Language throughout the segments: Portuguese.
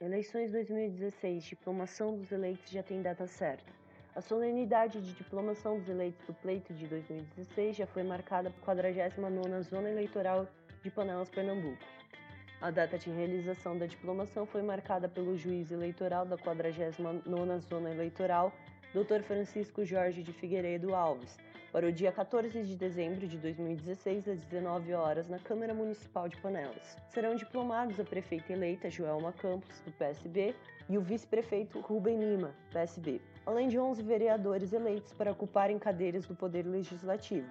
Eleições 2016. Diplomação dos eleitos já tem data certa. A solenidade de diplomação dos eleitos do pleito de 2016 já foi marcada para a 49ª Zona Eleitoral de Panelas, Pernambuco. A data de realização da diplomação foi marcada pelo juiz eleitoral da 49ª Zona Eleitoral, Dr. Francisco Jorge de Figueiredo Alves, para o dia 14 de dezembro de 2016, às 19 horas, na Câmara Municipal de Panelas. Serão diplomados a prefeita eleita Joelma Campos, do PSB, e o vice-prefeito Rubem Lima, PSB, além de 11 vereadores eleitos para ocuparem cadeiras do Poder Legislativo.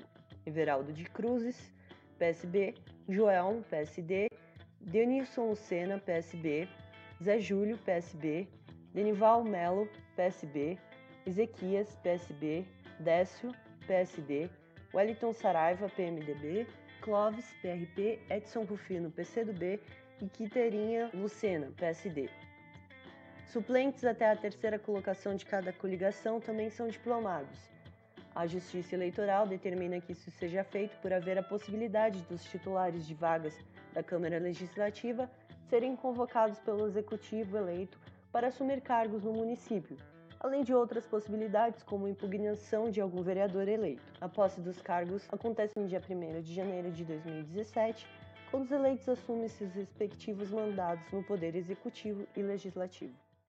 Everaldo de Cruzes, PSB, Joel, PSD, Denilson Lucena, PSB, Zé Júlio, PSB, Denival Melo, PSB, Ezequias, PSB, Décio, PSD, Wellington Saraiva, PMDB, Clóvis, PRP, Edson Rufino, PCdoB e Quiterinha Lucena, PSD. Suplentes até a terceira colocação de cada coligação também são diplomados. A Justiça Eleitoral determina que isso seja feito por haver a possibilidade dos titulares de vagas da Câmara Legislativa serem convocados pelo Executivo eleito para assumir cargos no município, além de outras possibilidades, como impugnação de algum vereador eleito. A posse dos cargos acontece no dia 1 de janeiro de 2017, quando os eleitos assumem seus respectivos mandados no Poder Executivo e Legislativo.